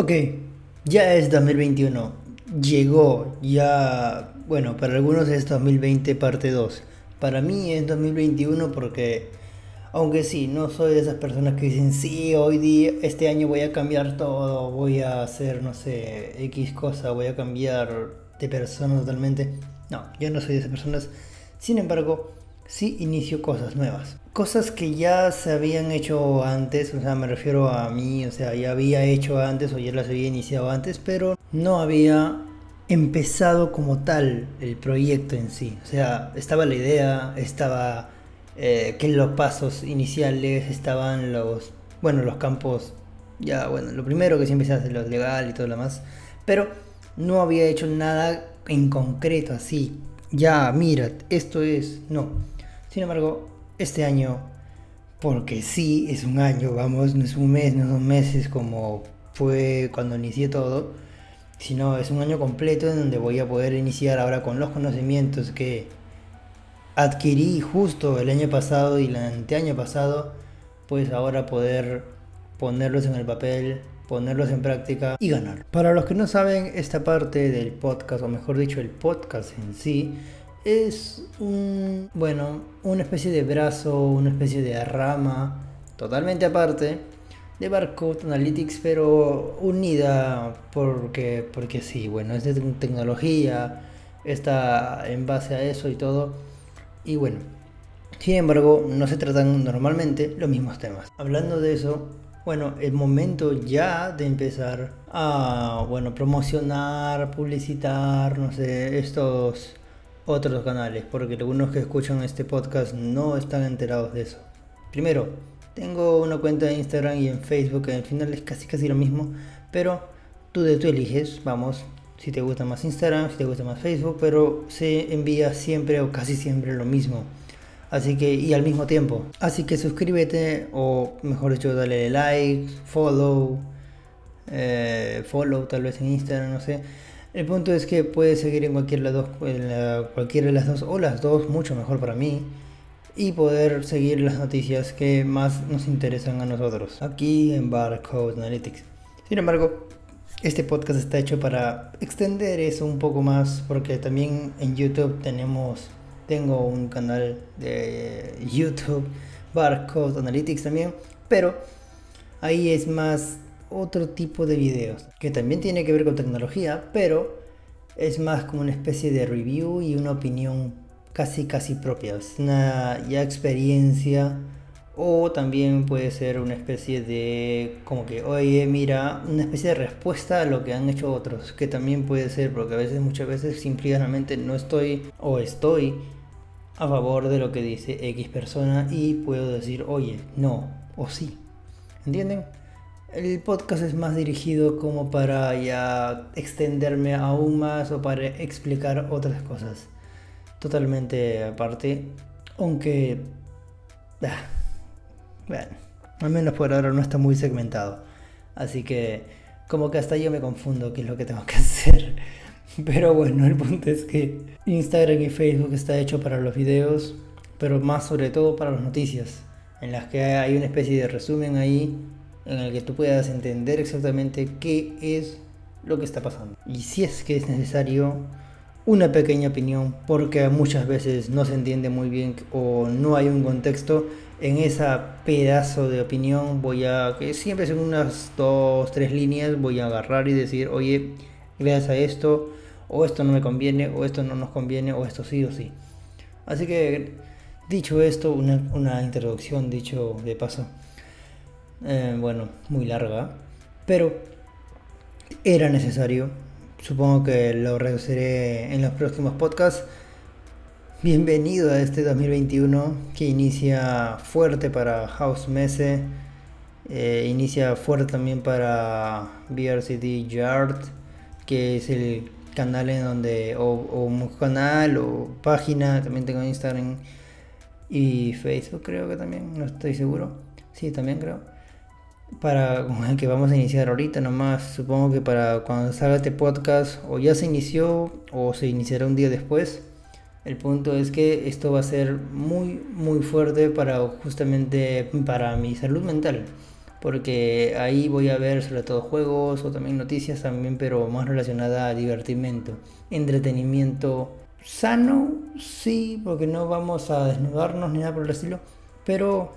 Ok, ya es 2021. Llegó, ya, bueno, para algunos es 2020 parte 2. Para mí es 2021 porque, aunque sí, no soy de esas personas que dicen, sí, hoy día, este año voy a cambiar todo, voy a hacer, no sé, X cosa, voy a cambiar de persona totalmente. No, yo no soy de esas personas. Sin embargo, sí inicio cosas nuevas. Cosas que ya se habían hecho antes, o sea, me refiero a mí, o sea, ya había hecho antes o ya las había iniciado antes, pero no había empezado como tal el proyecto en sí. O sea, estaba la idea, estaba eh, que los pasos iniciales, estaban los, bueno, los campos, ya, bueno, lo primero que siempre se hace, lo legal y todo lo demás, pero no había hecho nada en concreto así. Ya, mira, esto es, no. Sin embargo, este año, porque sí es un año, vamos, no es un mes, no son meses como fue cuando inicié todo, sino es un año completo en donde voy a poder iniciar ahora con los conocimientos que adquirí justo el año pasado y el anteaño pasado, pues ahora poder ponerlos en el papel, ponerlos en práctica y ganar. Para los que no saben, esta parte del podcast, o mejor dicho, el podcast en sí, es un, bueno, una especie de brazo, una especie de rama totalmente aparte de Barcode Analytics, pero unida porque, porque sí, bueno, es de tecnología, está en base a eso y todo. Y bueno, sin embargo, no se tratan normalmente los mismos temas. Hablando de eso, bueno, el momento ya de empezar a, bueno, promocionar, publicitar, no sé, estos otros canales, porque algunos que escuchan este podcast no están enterados de eso. Primero, tengo una cuenta de Instagram y en Facebook, que al final es casi casi lo mismo, pero tú de tú eliges, vamos, si te gusta más Instagram, si te gusta más Facebook, pero se envía siempre o casi siempre lo mismo. Así que, y al mismo tiempo. Así que suscríbete, o mejor dicho, dale like, follow, eh, follow tal vez en Instagram, no sé el punto es que puedes seguir en cualquiera de, las cualquiera de las dos o las dos, mucho mejor para mí, y poder seguir las noticias que más nos interesan a nosotros aquí en Barcode Analytics. Sin embargo, este podcast está hecho para extender eso un poco más porque también en YouTube tenemos tengo un canal de YouTube Barcode Analytics también, pero ahí es más otro tipo de videos que también tiene que ver con tecnología, pero es más como una especie de review y una opinión casi casi propia. Es una ya experiencia o también puede ser una especie de como que oye mira una especie de respuesta a lo que han hecho otros que también puede ser porque a veces muchas veces simplemente no estoy o estoy a favor de lo que dice X persona y puedo decir oye no o sí ¿entienden? El podcast es más dirigido como para ya extenderme aún más o para explicar otras cosas. Totalmente aparte. Aunque... Ah, bueno, al menos por ahora no está muy segmentado. Así que como que hasta yo me confundo qué es lo que tengo que hacer. Pero bueno, el punto es que Instagram y Facebook está hecho para los videos, pero más sobre todo para las noticias, en las que hay una especie de resumen ahí en el que tú puedas entender exactamente qué es lo que está pasando. Y si es que es necesario una pequeña opinión, porque muchas veces no se entiende muy bien o no hay un contexto, en esa pedazo de opinión voy a, que siempre son unas dos, tres líneas, voy a agarrar y decir, oye, gracias a esto, o esto no me conviene, o esto no nos conviene, o esto sí o sí. Así que, dicho esto, una, una introducción, dicho de paso. Eh, bueno, muy larga, pero era necesario. Supongo que lo reduciré en los próximos podcasts. Bienvenido a este 2021 que inicia fuerte para House Mese, eh, inicia fuerte también para VRCD Yard, que es el canal en donde, o, o canal o página, también tengo Instagram y Facebook creo que también, no estoy seguro. Sí, también creo para el que vamos a iniciar ahorita nomás. Supongo que para cuando salga este podcast o ya se inició o se iniciará un día después. El punto es que esto va a ser muy muy fuerte para justamente para mi salud mental. porque ahí voy a ver sobre todo juegos o también noticias también, pero más relacionada a divertimento, entretenimiento sano, sí, porque no vamos a desnudarnos ni nada por el estilo, pero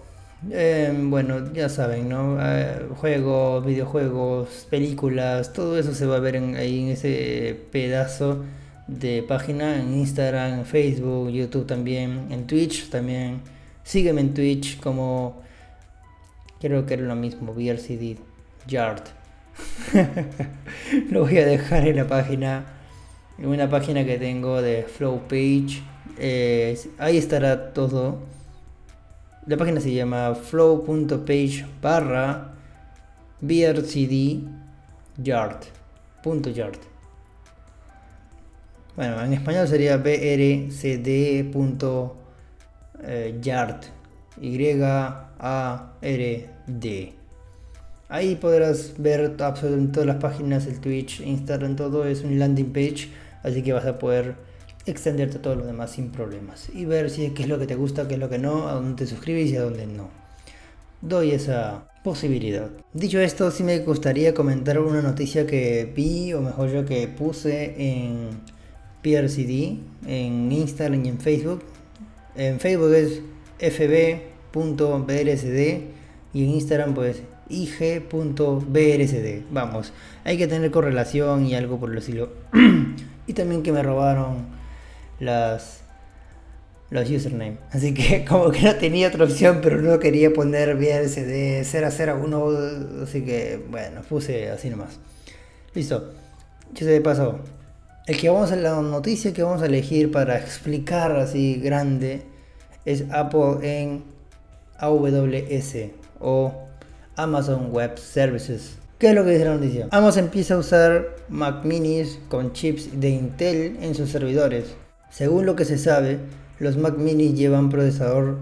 eh, bueno, ya saben, ¿no? Eh, juegos, videojuegos, películas, todo eso se va a ver ahí en ese pedazo de página en Instagram, en Facebook, YouTube también, en Twitch también. Sígueme en Twitch como Creo que era lo mismo, VRCD Yard. lo voy a dejar en la página, en una página que tengo de Flow Page. Eh, ahí estará todo. La página se llama flow.page barra yard. Bueno, en español sería brcd.yard. Y-A-R-D. Ahí podrás ver absolutamente todas las páginas, el Twitch, Instagram, todo es un landing page, así que vas a poder extenderte a todo lo demás sin problemas y ver si qué es lo que te gusta, qué es lo que no, a dónde te suscribes y a dónde no. Doy esa posibilidad. Dicho esto, sí me gustaría comentar una noticia que vi, o mejor yo que puse en PRCD, en Instagram y en Facebook. En Facebook es fb.brsd y en Instagram pues ig.brsd. Vamos, hay que tener correlación y algo por el estilo. y también que me robaron las los username. Así que como que no tenía otra opción, pero no quería poner BRSD 001, así que bueno, puse así nomás. Listo. Ya se pasó. El que vamos a la noticia que vamos a elegir para explicar así grande es Apple en AWS o Amazon Web Services. ¿Qué es lo que dice la noticia? Amazon empieza a usar Mac minis con chips de Intel en sus servidores. Según lo que se sabe, los Mac minis llevan procesador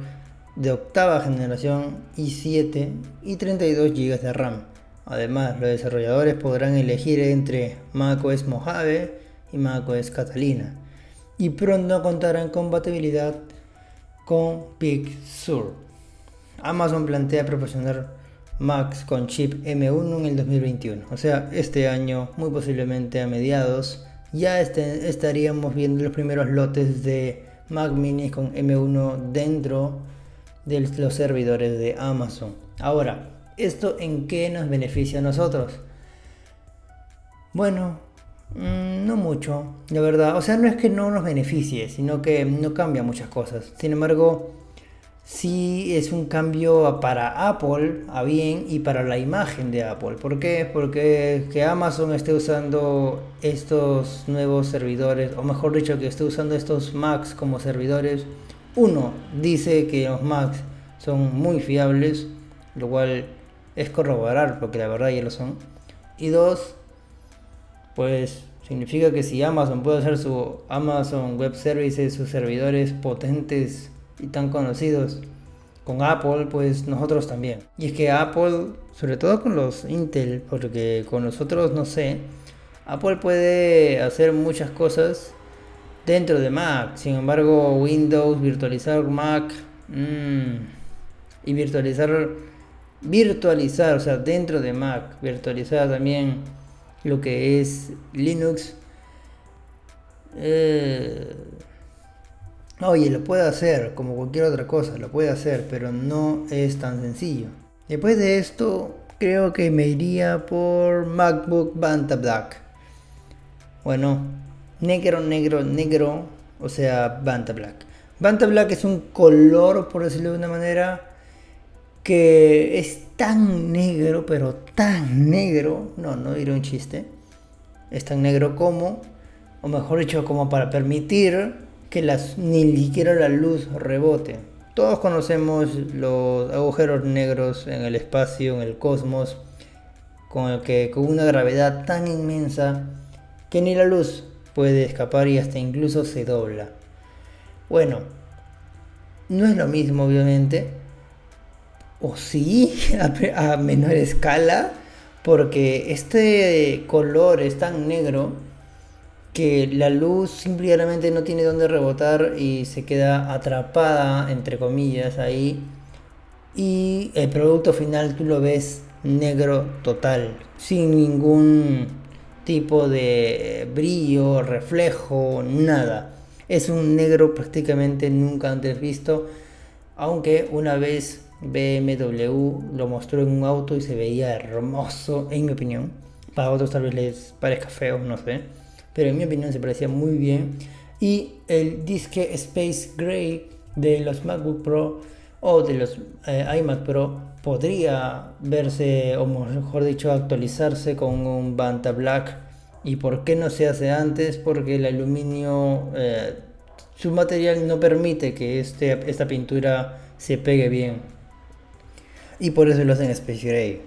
de octava generación i7 y 32 GB de RAM. Además, los desarrolladores podrán elegir entre macOS Mojave y macOS Catalina y pronto contarán compatibilidad con Big Sur. Amazon plantea proporcionar Macs con chip M1 en el 2021. O sea, este año, muy posiblemente a mediados, ya este, estaríamos viendo los primeros lotes de Mac Mini con M1 dentro de los servidores de Amazon. Ahora, ¿esto en qué nos beneficia a nosotros? Bueno, mm, no mucho, la verdad. O sea, no es que no nos beneficie, sino que no cambia muchas cosas. Sin embargo, sí es un cambio para Apple a bien y para la imagen de Apple. ¿Por qué? Porque que Amazon esté usando estos nuevos servidores, o mejor dicho, que esté usando estos Macs como servidores, uno dice que los Macs son muy fiables, lo cual es corroborar porque la verdad ya lo son. Y dos, pues significa que si Amazon puede hacer su Amazon Web Services, sus servidores potentes y tan conocidos con Apple, pues nosotros también. Y es que Apple, sobre todo con los Intel, porque con los otros no sé, Apple puede hacer muchas cosas dentro de Mac. Sin embargo, Windows, virtualizar Mac mmm, y virtualizar, virtualizar, o sea, dentro de Mac, virtualizar también lo que es Linux. Eh, Oye, lo puede hacer como cualquier otra cosa, lo puede hacer, pero no es tan sencillo. Después de esto, creo que me iría por MacBook Banta Black. Bueno, negro, negro, negro, o sea, Banta Black. Banta Black es un color, por decirlo de una manera, que es tan negro, pero tan negro, no, no diré un chiste, es tan negro como, o mejor dicho, como para permitir que las, ni siquiera la luz rebote. Todos conocemos los agujeros negros en el espacio, en el cosmos, con, el que, con una gravedad tan inmensa que ni la luz puede escapar y hasta incluso se dobla. Bueno, no es lo mismo obviamente, o sí, a menor escala, porque este color es tan negro que la luz simplemente no tiene dónde rebotar y se queda atrapada, entre comillas, ahí. Y el producto final tú lo ves negro total, sin ningún tipo de brillo, reflejo, nada. Es un negro prácticamente nunca antes visto, aunque una vez BMW lo mostró en un auto y se veía hermoso, en mi opinión. Para otros tal vez les parezca feo, no sé. Pero en mi opinión se parecía muy bien. Y el disque Space Gray de los MacBook Pro o de los eh, iMac Pro podría verse, o mejor dicho, actualizarse con un Banta Black. ¿Y por qué no se hace antes? Porque el aluminio, eh, su material no permite que este, esta pintura se pegue bien y por eso lo hacen Space Gray.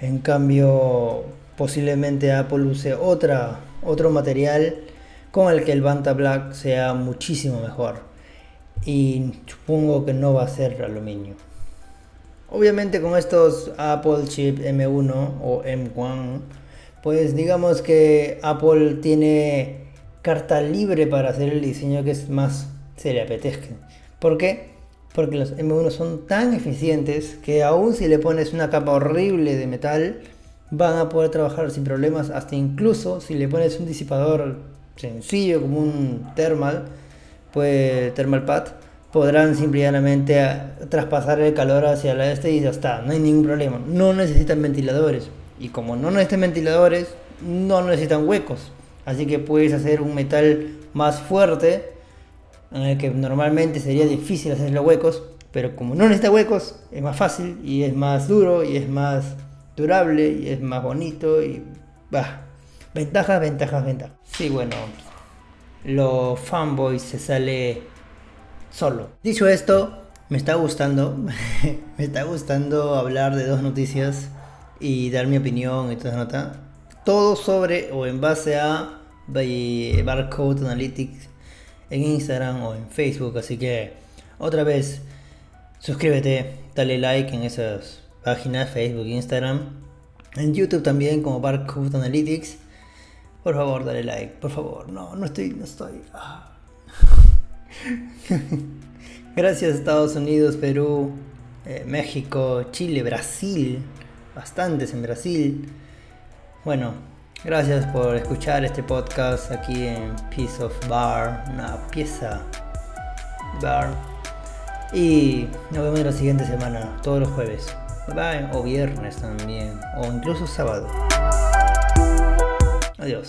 En cambio, posiblemente Apple use otra, otro material con el que el Banta Black sea muchísimo mejor. Y supongo que no va a ser aluminio. Obviamente con estos Apple Chip M1 o M1, pues digamos que Apple tiene carta libre para hacer el diseño que más se le apetezca. ¿Por qué? porque los M1 son tan eficientes que aún si le pones una capa horrible de metal, van a poder trabajar sin problemas, hasta incluso si le pones un disipador sencillo como un thermal, pues thermal pad, podrán simplemente traspasar el calor hacia la este y ya está, no hay ningún problema. No necesitan ventiladores y como no necesitan ventiladores, no necesitan huecos. Así que puedes hacer un metal más fuerte en el que normalmente sería difícil hacer los huecos, pero como no necesita huecos, es más fácil y es más duro y es más durable y es más bonito y va. Ventajas, ventajas, ventajas. Sí, bueno, los fanboys se sale solo. Dicho esto, me está gustando, me está gustando hablar de dos noticias y dar mi opinión y toda nota. Todo sobre o en base a Barcode Analytics en Instagram o en Facebook. Así que otra vez, suscríbete, dale like en esas páginas, Facebook, Instagram. En YouTube también como Barcode Analytics. Por favor, dale like, por favor. No, no estoy, no estoy. Ah. Gracias Estados Unidos, Perú, eh, México, Chile, Brasil. Bastantes en Brasil. Bueno, Gracias por escuchar este podcast aquí en Piece of Bar, una pieza bar. Y nos vemos la siguiente semana, todos los jueves. Bye, o viernes también, o incluso sábado. Adiós.